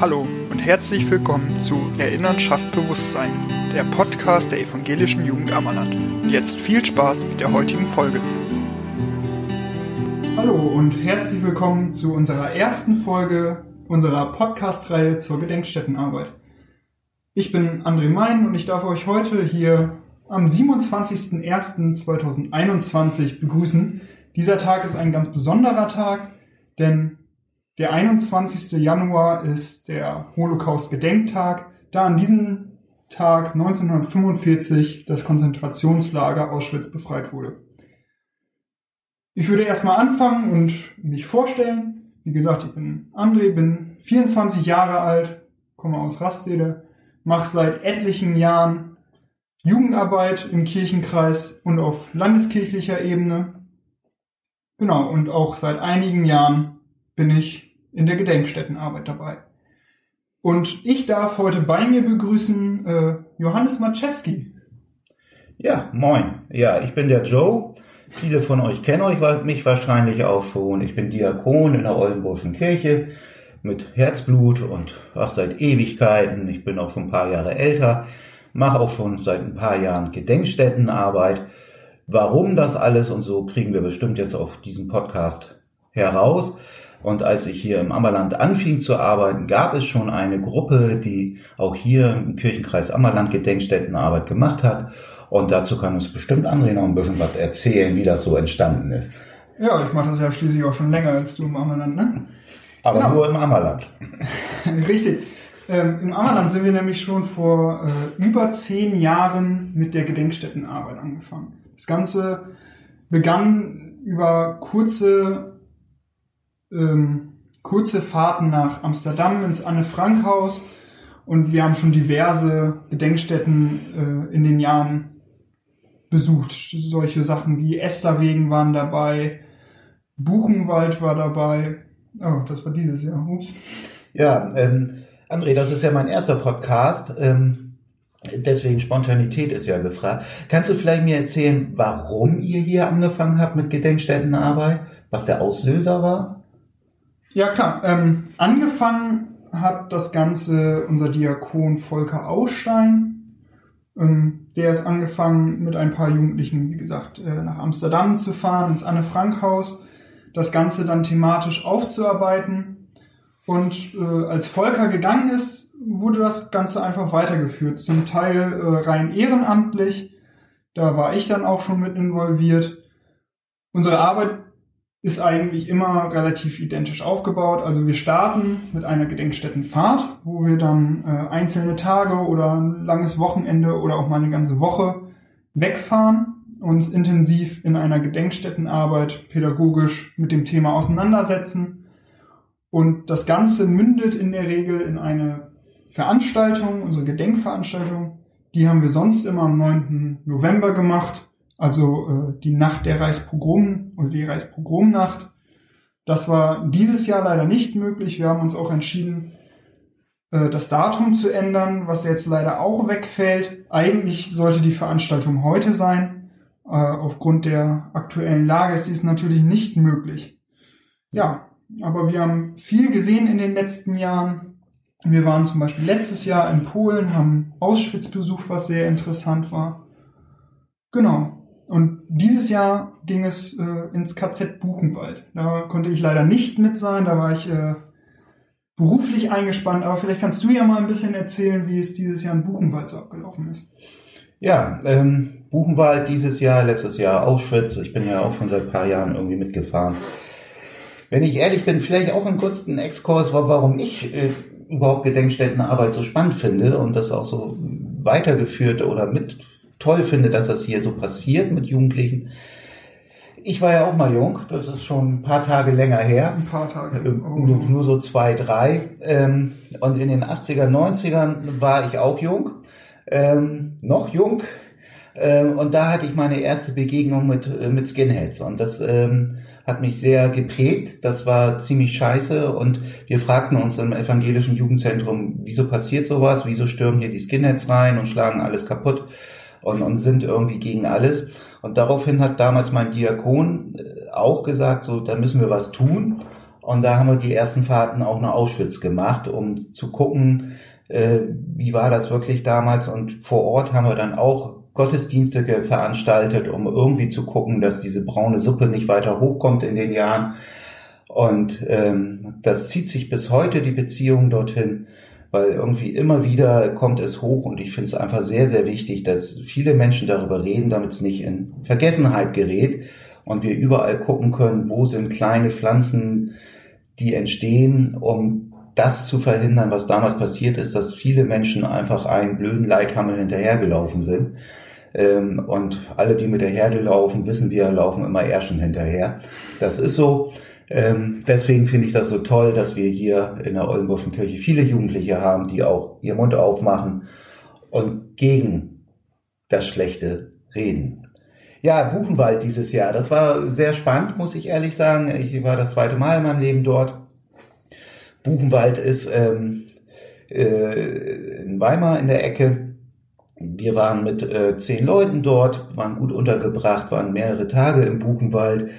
Hallo und herzlich willkommen zu Erinnern schafft Bewusstsein, der Podcast der evangelischen Jugend Ammerland. Und jetzt viel Spaß mit der heutigen Folge. Hallo und herzlich willkommen zu unserer ersten Folge unserer Podcast-Reihe zur Gedenkstättenarbeit. Ich bin André Mein und ich darf euch heute hier am 27.01.2021 begrüßen. Dieser Tag ist ein ganz besonderer Tag, denn der 21. Januar ist der Holocaust-Gedenktag, da an diesem Tag 1945 das Konzentrationslager Auschwitz befreit wurde. Ich würde erstmal anfangen und mich vorstellen. Wie gesagt, ich bin André, bin 24 Jahre alt, komme aus Rastede, mache seit etlichen Jahren Jugendarbeit im Kirchenkreis und auf landeskirchlicher Ebene. Genau, und auch seit einigen Jahren bin ich in der Gedenkstättenarbeit dabei. Und ich darf heute bei mir begrüßen äh, Johannes Maczewski. Ja, moin. Ja, ich bin der Joe. Viele von euch kennen euch, mich wahrscheinlich auch schon. Ich bin Diakon in der Oldenburgischen Kirche mit Herzblut und auch seit Ewigkeiten. Ich bin auch schon ein paar Jahre älter, mache auch schon seit ein paar Jahren Gedenkstättenarbeit. Warum das alles und so kriegen wir bestimmt jetzt auf diesem Podcast heraus. Und als ich hier im Ammerland anfing zu arbeiten, gab es schon eine Gruppe, die auch hier im Kirchenkreis Ammerland Gedenkstättenarbeit gemacht hat. Und dazu kann uns bestimmt André noch ein bisschen was erzählen, wie das so entstanden ist. Ja, ich mache das ja schließlich auch schon länger als du im Ammerland, ne? Aber genau. nur im Ammerland. Richtig. Ähm, Im Ammerland sind wir nämlich schon vor äh, über zehn Jahren mit der Gedenkstättenarbeit angefangen. Das Ganze begann über kurze ähm, kurze Fahrten nach Amsterdam ins Anne-Frank-Haus und wir haben schon diverse Gedenkstätten äh, in den Jahren besucht. Solche Sachen wie Esterwegen waren dabei, Buchenwald war dabei. Oh, das war dieses Jahr. Ups. Ja, ähm, André, das ist ja mein erster Podcast. Ähm, deswegen Spontanität ist ja gefragt. Kannst du vielleicht mir erzählen, warum ihr hier angefangen habt mit Gedenkstättenarbeit? Was der Auslöser war? Ja, klar. Ähm, angefangen hat das Ganze unser Diakon Volker Ausstein. Ähm, der ist angefangen mit ein paar Jugendlichen, wie gesagt, äh, nach Amsterdam zu fahren, ins Anne-Frank-Haus, das Ganze dann thematisch aufzuarbeiten. Und äh, als Volker gegangen ist, wurde das Ganze einfach weitergeführt. Zum Teil äh, rein ehrenamtlich. Da war ich dann auch schon mit involviert. Unsere Arbeit ist eigentlich immer relativ identisch aufgebaut. Also wir starten mit einer Gedenkstättenfahrt, wo wir dann äh, einzelne Tage oder ein langes Wochenende oder auch mal eine ganze Woche wegfahren, uns intensiv in einer Gedenkstättenarbeit pädagogisch mit dem Thema auseinandersetzen. Und das Ganze mündet in der Regel in eine Veranstaltung, unsere Gedenkveranstaltung. Die haben wir sonst immer am 9. November gemacht also äh, die Nacht der Reichspogrom oder die Reichspogromnacht. Das war dieses Jahr leider nicht möglich. Wir haben uns auch entschieden, äh, das Datum zu ändern, was jetzt leider auch wegfällt. Eigentlich sollte die Veranstaltung heute sein. Äh, aufgrund der aktuellen Lage ist dies natürlich nicht möglich. Ja, aber wir haben viel gesehen in den letzten Jahren. Wir waren zum Beispiel letztes Jahr in Polen, haben Auschwitz besucht, was sehr interessant war. Genau. Und dieses Jahr ging es äh, ins KZ Buchenwald. Da konnte ich leider nicht mit sein, da war ich äh, beruflich eingespannt, aber vielleicht kannst du ja mal ein bisschen erzählen, wie es dieses Jahr in Buchenwald so abgelaufen ist. Ja, ähm, Buchenwald dieses Jahr, letztes Jahr Auschwitz. Ich bin ja auch schon seit ein paar Jahren irgendwie mitgefahren. Wenn ich ehrlich bin, vielleicht auch einen kurzen Exkurs, warum ich äh, überhaupt Gedenkstättenarbeit so spannend finde und das auch so weitergeführt oder mit toll finde, dass das hier so passiert mit Jugendlichen. Ich war ja auch mal jung, das ist schon ein paar Tage länger her. Ein paar Tage. Ähm, oh. Nur, so zwei, drei. Ähm, und in den 80er, 90ern war ich auch jung, ähm, noch jung. Und da hatte ich meine erste Begegnung mit, äh, mit Skinheads. Und das hat mich sehr geprägt. Das war ziemlich scheiße. Und wir fragten uns im evangelischen Jugendzentrum, wieso passiert sowas? Wieso stürmen hier die Skinheads rein und schlagen alles kaputt? Und, und sind irgendwie gegen alles. Und daraufhin hat damals mein Diakon äh, auch gesagt, so, da müssen wir was tun. Und da haben wir die ersten Fahrten auch nach Auschwitz gemacht, um zu gucken, äh, wie war das wirklich damals. Und vor Ort haben wir dann auch Gottesdienste veranstaltet, um irgendwie zu gucken, dass diese braune Suppe nicht weiter hochkommt in den Jahren. Und ähm, das zieht sich bis heute, die Beziehung dorthin, weil irgendwie immer wieder kommt es hoch und ich finde es einfach sehr, sehr wichtig, dass viele Menschen darüber reden, damit es nicht in Vergessenheit gerät und wir überall gucken können, wo sind kleine Pflanzen, die entstehen, um das zu verhindern, was damals passiert ist, dass viele Menschen einfach einen blöden Leithammel hinterhergelaufen sind. Ähm, und alle, die mit der Herde laufen, wissen wir, laufen immer Ärschen hinterher. Das ist so. Ähm, deswegen finde ich das so toll, dass wir hier in der Oldenburgischen Kirche viele Jugendliche haben, die auch ihren Mund aufmachen und gegen das Schlechte reden. Ja, Buchenwald dieses Jahr. Das war sehr spannend, muss ich ehrlich sagen. Ich war das zweite Mal in meinem Leben dort. Buchenwald ist ähm, äh, in Weimar in der Ecke. Wir waren mit äh, zehn Leuten dort, waren gut untergebracht, waren mehrere Tage im Buchenwald.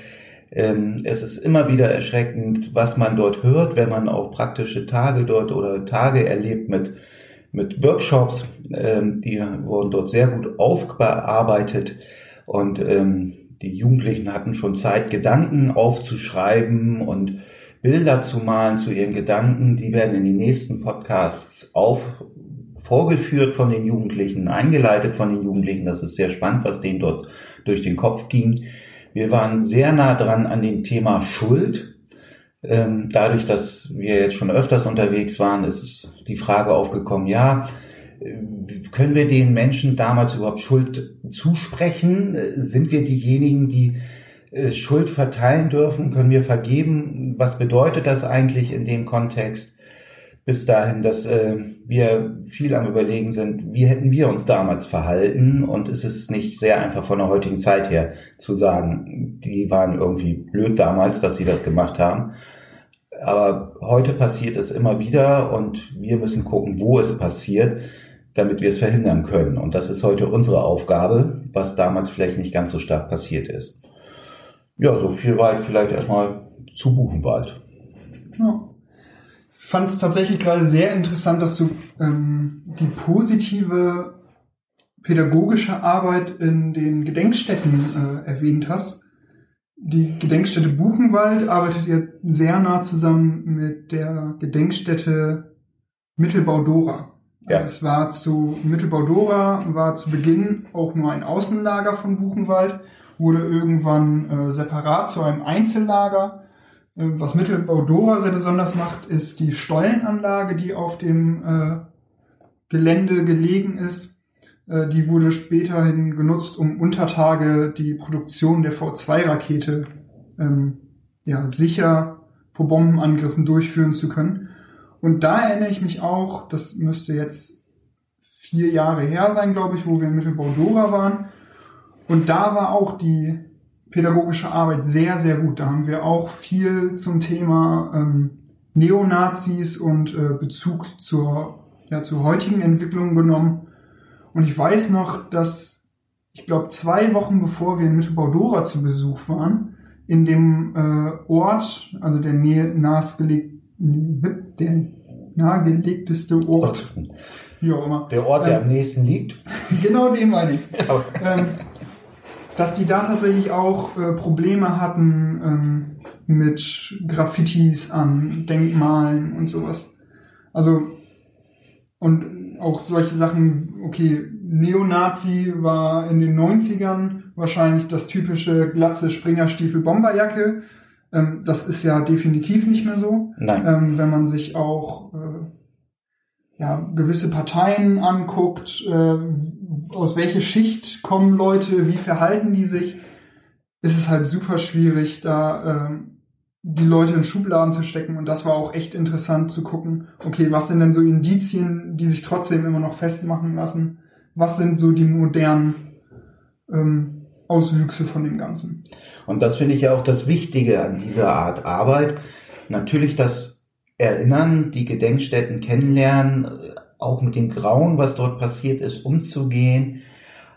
Ähm, es ist immer wieder erschreckend, was man dort hört, wenn man auch praktische Tage dort oder Tage erlebt mit, mit Workshops. Ähm, die wurden dort sehr gut aufgearbeitet. Und ähm, die Jugendlichen hatten schon Zeit, Gedanken aufzuschreiben und Bilder zu malen zu ihren Gedanken. Die werden in den nächsten Podcasts auf, vorgeführt von den Jugendlichen, eingeleitet von den Jugendlichen. Das ist sehr spannend, was denen dort durch den Kopf ging. Wir waren sehr nah dran an dem Thema Schuld. Ähm, dadurch, dass wir jetzt schon öfters unterwegs waren, ist die Frage aufgekommen, ja, können wir den Menschen damals überhaupt Schuld zusprechen? Sind wir diejenigen, die äh, Schuld verteilen dürfen? Können wir vergeben? Was bedeutet das eigentlich in dem Kontext? Bis dahin, dass äh, wir viel am Überlegen sind, wie hätten wir uns damals verhalten? Und es ist nicht sehr einfach von der heutigen Zeit her zu sagen, die waren irgendwie blöd damals, dass sie das gemacht haben. Aber heute passiert es immer wieder und wir müssen gucken, wo es passiert damit wir es verhindern können. Und das ist heute unsere Aufgabe, was damals vielleicht nicht ganz so stark passiert ist. Ja, so viel weit vielleicht erstmal zu Buchenwald. Ja. Fand es tatsächlich gerade sehr interessant, dass du ähm, die positive pädagogische Arbeit in den Gedenkstätten äh, erwähnt hast. Die Gedenkstätte Buchenwald arbeitet ja sehr nah zusammen mit der Gedenkstätte Mittelbau Dora. Ja. Es war zu Mittelbau-Dora, war zu Beginn auch nur ein Außenlager von Buchenwald, wurde irgendwann äh, separat zu einem Einzellager. Äh, was Mittelbau-Dora sehr besonders macht, ist die Stollenanlage, die auf dem äh, Gelände gelegen ist. Äh, die wurde späterhin genutzt, um unter Tage die Produktion der V2-Rakete ähm, ja, sicher vor Bombenangriffen durchführen zu können. Und da erinnere ich mich auch, das müsste jetzt vier Jahre her sein, glaube ich, wo wir in Mittelbau-Dora waren. Und da war auch die pädagogische Arbeit sehr, sehr gut. Da haben wir auch viel zum Thema ähm, Neonazis und äh, Bezug zur, ja, zur heutigen Entwicklung genommen. Und ich weiß noch, dass ich glaube, zwei Wochen bevor wir in Mittelbau-Dora zu Besuch waren, in dem äh, Ort, also der Nähe nahegelegten der nahegelegteste Ort. Wie auch immer. Der Ort, der ähm, am nächsten liegt. Genau den meine ich. ähm, dass die da tatsächlich auch äh, Probleme hatten ähm, mit Graffitis an Denkmalen und sowas. Also, und auch solche Sachen, okay, Neonazi war in den 90ern wahrscheinlich das typische glatze Springerstiefel-Bomberjacke ähm, das ist ja definitiv nicht mehr so. Nein. Ähm, wenn man sich auch äh, ja, gewisse Parteien anguckt, äh, aus welcher Schicht kommen Leute, wie verhalten die sich, ist es halt super schwierig, da äh, die Leute in Schubladen zu stecken. Und das war auch echt interessant zu gucken, okay, was sind denn so Indizien, die sich trotzdem immer noch festmachen lassen? Was sind so die modernen ähm, Auswüchse von dem Ganzen? Und das finde ich ja auch das Wichtige an dieser Art Arbeit. Natürlich das Erinnern, die Gedenkstätten kennenlernen, auch mit dem Grauen, was dort passiert ist, umzugehen,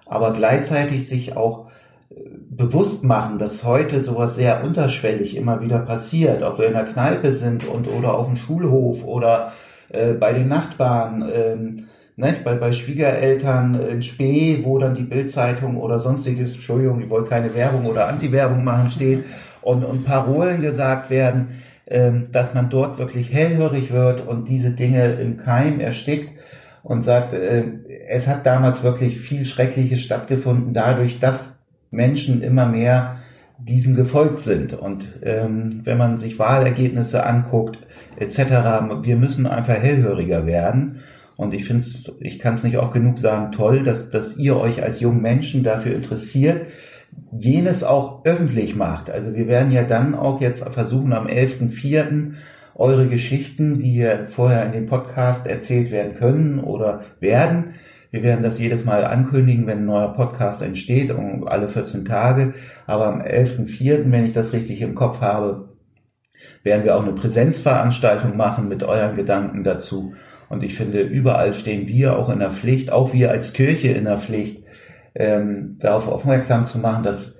aber gleichzeitig sich auch äh, bewusst machen, dass heute sowas sehr unterschwellig immer wieder passiert, ob wir in der Kneipe sind und oder auf dem Schulhof oder äh, bei den Nachbarn, ähm, ne, bei, bei Schwiegereltern in Spee, wo dann die Bildzeitung oder sonstiges, Entschuldigung, ich wollte keine Werbung oder Anti-Werbung machen, steht und, und Parolen gesagt werden, dass man dort wirklich hellhörig wird und diese Dinge im Keim erstickt und sagt, äh, es hat damals wirklich viel Schreckliches stattgefunden, dadurch, dass Menschen immer mehr diesem gefolgt sind. Und ähm, wenn man sich Wahlergebnisse anguckt, etc., wir müssen einfach hellhöriger werden. Und ich finde ich kann es nicht oft genug sagen, toll, dass, dass ihr euch als jungen Menschen dafür interessiert, jenes auch öffentlich macht. Also wir werden ja dann auch jetzt versuchen, am 11.04. eure Geschichten, die hier vorher in dem Podcast erzählt werden können oder werden, wir werden das jedes Mal ankündigen, wenn ein neuer Podcast entsteht, um alle 14 Tage. Aber am 11.04., wenn ich das richtig im Kopf habe, werden wir auch eine Präsenzveranstaltung machen mit euren Gedanken dazu. Und ich finde, überall stehen wir auch in der Pflicht, auch wir als Kirche in der Pflicht, ähm, darauf aufmerksam zu machen, dass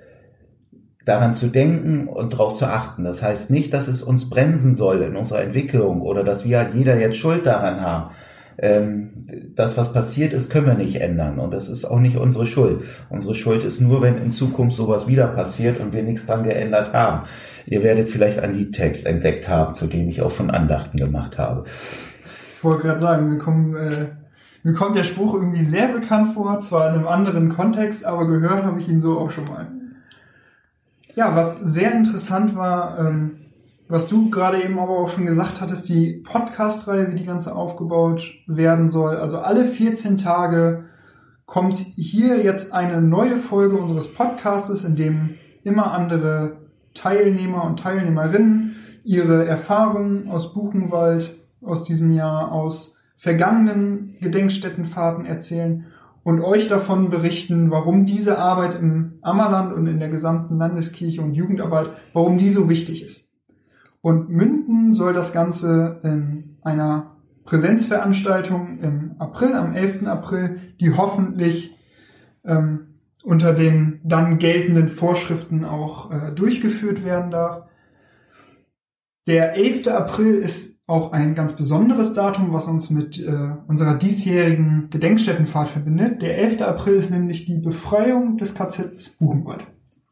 daran zu denken und darauf zu achten. Das heißt nicht, dass es uns bremsen soll in unserer Entwicklung oder dass wir jeder jetzt Schuld daran haben, ähm, das, was passiert ist, können wir nicht ändern. Und das ist auch nicht unsere Schuld. Unsere Schuld ist nur, wenn in Zukunft sowas wieder passiert und wir nichts dran geändert haben. Ihr werdet vielleicht einen Liedtext entdeckt haben, zu dem ich auch schon Andachten gemacht habe. Ich wollte gerade sagen, mir, kommen, äh, mir kommt der Spruch irgendwie sehr bekannt vor, zwar in einem anderen Kontext, aber gehört habe ich ihn so auch schon mal. Ja, was sehr interessant war, ähm, was du gerade eben aber auch schon gesagt hattest, die Podcast-Reihe, wie die ganze aufgebaut werden soll. Also alle 14 Tage kommt hier jetzt eine neue Folge unseres Podcastes, in dem immer andere Teilnehmer und Teilnehmerinnen ihre Erfahrungen aus Buchenwald aus diesem Jahr, aus vergangenen Gedenkstättenfahrten erzählen und euch davon berichten, warum diese Arbeit im Ammerland und in der gesamten Landeskirche und Jugendarbeit, warum die so wichtig ist. Und münden soll das Ganze in einer Präsenzveranstaltung im April, am 11. April, die hoffentlich ähm, unter den dann geltenden Vorschriften auch äh, durchgeführt werden darf. Der 11. April ist auch ein ganz besonderes Datum, was uns mit äh, unserer diesjährigen Gedenkstättenfahrt verbindet. Der 11. April ist nämlich die Befreiung des KZs Buchenwald.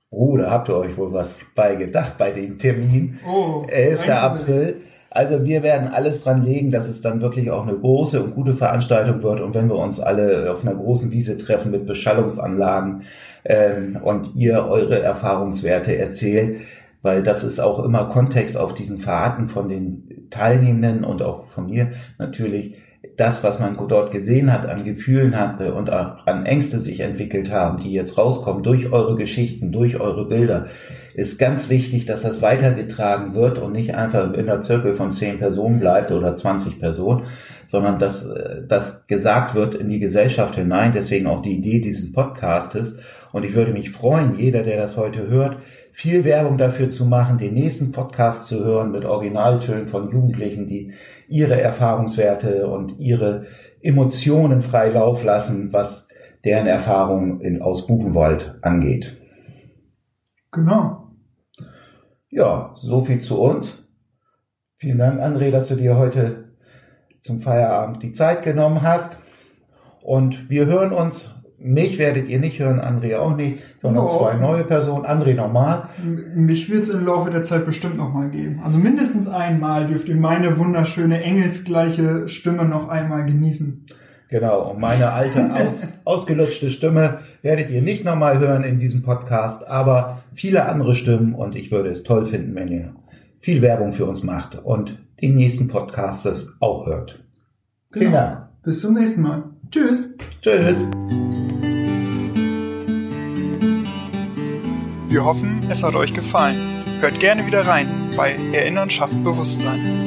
Oh, da habt ihr euch wohl was bei gedacht bei dem Termin. Oh, 11. April. Also wir werden alles dran legen, dass es dann wirklich auch eine große und gute Veranstaltung wird. Und wenn wir uns alle auf einer großen Wiese treffen mit Beschallungsanlagen ähm, und ihr eure Erfahrungswerte erzählt, weil das ist auch immer Kontext auf diesen Fahrten von den Teilnehmenden und auch von mir natürlich, das, was man dort gesehen hat, an Gefühlen hatte und auch an Ängste sich entwickelt haben, die jetzt rauskommen durch eure Geschichten, durch eure Bilder, ist ganz wichtig, dass das weitergetragen wird und nicht einfach in der Zirkel von zehn Personen bleibt oder 20 Personen, sondern dass äh, das gesagt wird in die Gesellschaft hinein. Deswegen auch die Idee dieses Podcastes. Und ich würde mich freuen, jeder, der das heute hört, viel Werbung dafür zu machen, den nächsten Podcast zu hören mit Originaltönen von Jugendlichen, die ihre Erfahrungswerte und ihre Emotionen frei Lauf lassen, was deren Erfahrung in, aus Buchenwald angeht. Genau. Ja, so viel zu uns. Vielen Dank, André, dass du dir heute zum Feierabend die Zeit genommen hast. Und wir hören uns mich werdet ihr nicht hören, André auch nicht, sondern oh. zwei neue Personen. André normal. Mich wird es im Laufe der Zeit bestimmt nochmal geben. Also mindestens einmal dürft ihr meine wunderschöne engelsgleiche Stimme noch einmal genießen. Genau, und meine alte, aus, ausgelutschte Stimme werdet ihr nicht nochmal hören in diesem Podcast, aber viele andere Stimmen und ich würde es toll finden, wenn ihr viel Werbung für uns macht und den nächsten Podcast auch hört. Genau. Vielen Dank. Bis zum nächsten Mal. Tschüss. Tschüss. Wir hoffen, es hat euch gefallen. Hört gerne wieder rein bei Erinnern schafft Bewusstsein.